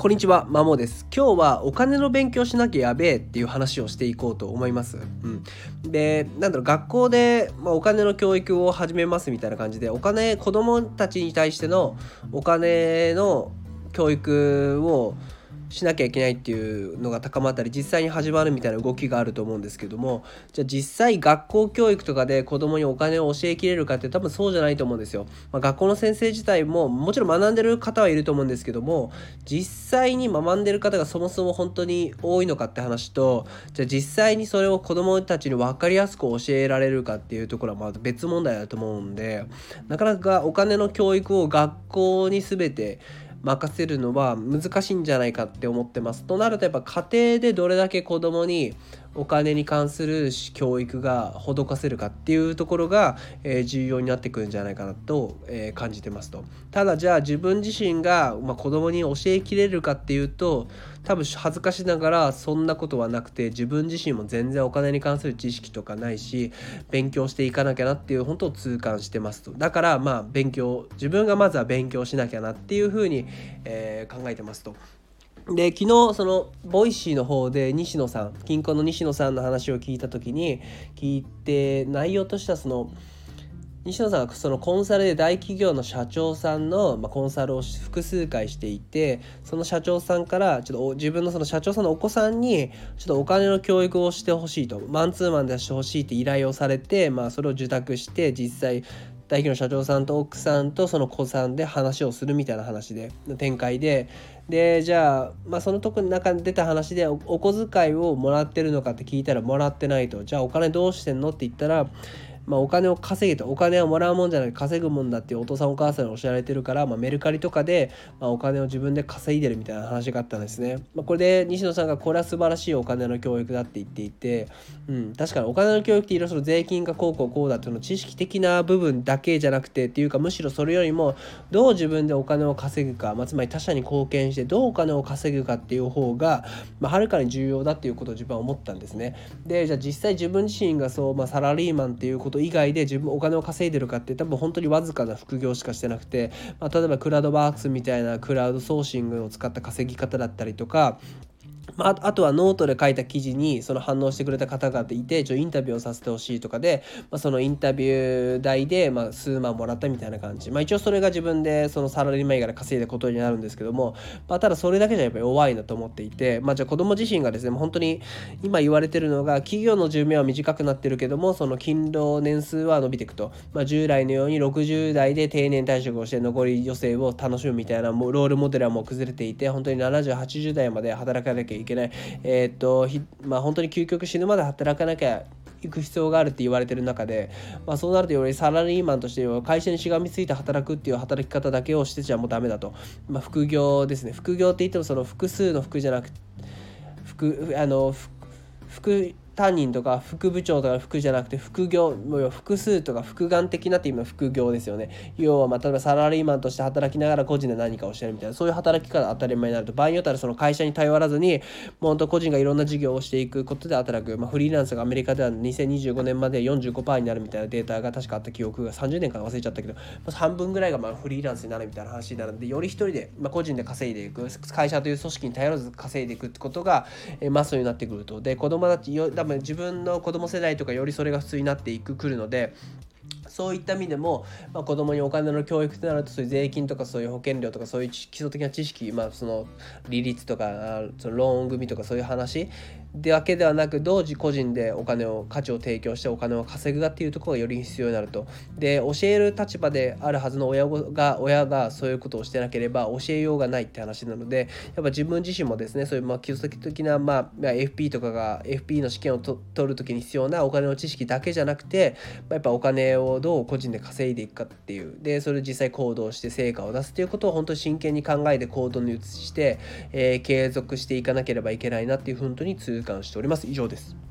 こんにちは、まもです。今日はお金の勉強しなきゃやべえっていう話をしていこうと思います。うん、で、なんだろう、学校で、まあ、お金の教育を始めますみたいな感じで、お金、子供たちに対してのお金の教育をしなきゃいけないっていうのが高まったり実際に始まるみたいな動きがあると思うんですけどもじゃあ実際学校教育とかで子供にお金を教えきれるかって多分そうじゃないと思うんですよ。まあ、学校の先生自体ももちろん学んでる方はいると思うんですけども実際に学んでる方がそもそも本当に多いのかって話とじゃあ実際にそれを子供たちに分かりやすく教えられるかっていうところはまた別問題だと思うんでなかなかお金の教育を学校に全て任せるのは難しいんじゃないかって思ってます。となるとやっぱ家庭でどれだけ子供にお金に関する教育が施せるかっていうところが、え、重要になってくるんじゃないかなと、え、感じてますと。ただじゃあ自分自身が、まあ、子供に教えきれるかっていうと多分恥ずかしながらそんなことはなくて自分自身も全然お金に関する知識とかないし勉強していかなきゃなっていう本当を痛感してますと。だからまあ勉強自分がまずは勉強しなきゃなっていうふうに、え、考えてますと。で昨日その Voicy の方で西野さんキンコンの西野さんの話を聞いた時に聞いて内容としてはその西野さんがそのコンサルで大企業の社長さんの、コンサルを複数回していてその社長さんからちょっと自分のその社長さんのお子さんにちょっとお金の教育をしてほしいとマンツーマンでしてほしいって依頼をされて、まあ、それを受託して実際大企業の社長さんと奥さんとその子さんで話をするみたいな話で展開で。でじゃあ、まあ、そのとこの中に出た話でお小遣いをもらってるのかって聞いたらもらってないと。じゃあお金どうしてんのって言ったらまあ、お金を稼げとお金をもらうもんじゃなくて稼ぐもんだっていうお父さんお母さんにおっしゃられてるから、まあ、メルカリとかで、まあ、お金を自分で稼いでるみたいな話があったんですね。まあ、これで西野さんがこれは素晴らしいお金の教育だって言っていて、うん、確かにお金の教育っていろいろ税金がこうこうこうだっていうの知識的な部分だけじゃなくてっていうかむしろそれよりもどう自分でお金を稼ぐか、まあ、つまり他者に貢献してどうお金を稼ぐかっていう方が、まあ、はるかに重要だっていうことを自分は思ったんですね。でじゃあ実際自分自身がそう、まあ、サラリーマンっていうことと以外で自分お金を稼いでるかって多分本当にわずかな副業しかしてなくて、まあ、例えばクラウドワークスみたいなクラウドソーシングを使った稼ぎ方だったりとかあ、あとはノートで書いた記事にその反応してくれた方々いてちょインタビューをさせてほしいとかで、まあ、そのインタビュー代で、まあ、数万もらったみたいな感じ、まあ、一応それが自分でそのサラリーマンから稼いだことになるんですけども、まあ、ただそれだけじゃやっぱり弱いなと思っていて、まあ、じゃあ子供自身がですね本当に今言われてるのが企業の寿命は短くなってるけどもその勤労年数は伸びていくと、まあ、従来のように60代で定年退職をして残り余生を楽しむみたいなもうロールモデルはもう崩れていて本当に7080代まで働かなきゃいけない、えー、っとまあ本当に究極死ぬまで働かなきゃ行く必要があるって言われてる中で、まあ、そうなるとよりサラリーマンとして会社にしがみついて働くっていう働き方だけをしてちゃもうダメだと、まあ、副業ですね。副業って言ってもその複数の副じゃなく副あの副担任とか副部長とか副じゃなくて副業複数とか副願的なっていうのは副業ですよね。要はまあ例えばサラリーマンとして働きながら個人で何かをしてるみたいなそういう働き方当たり前になると場合によったらその会社に頼らずにもうと個人がいろんな事業をしていくことで働く、まあ、フリーランスがアメリカでは2025年まで45%になるみたいなデータが確かあった記憶が30年間忘れちゃったけど、まあ、半分ぐらいがまあフリーランスになるみたいな話になるんでより一人で、まあ、個人で稼いでいく会社という組織に頼らず稼いでいくってことが、えー、マストになってくると。で子供たちよ多分自分の子供世代とかよりそれが普通になっていくくるのでそういった意味でも、まあ、子供にお金の教育となるとそういう税金とかそういう保険料とかそういう基礎的な知識、まあ、その利率とかそのローン組とかそういう話だけではなく同時個人でお金を価値を提供してお金を稼ぐかっていうところがより必要になると。で教える立場であるはずの親が親がそういうことをしてなければ教えようがないって話なのでやっぱ自分自身もですねそういうまあ基礎的な、まあ、FP とかが FP の試験を取る時に必要なお金の知識だけじゃなくて、まあ、やっぱお金をどう個人で稼いでいくかっていう。でそれ実際行動して成果を出すっていうことを本当に真剣に考えて行動に移して、えー、継続していかなければいけないなっていうふうに痛感しております。以上です。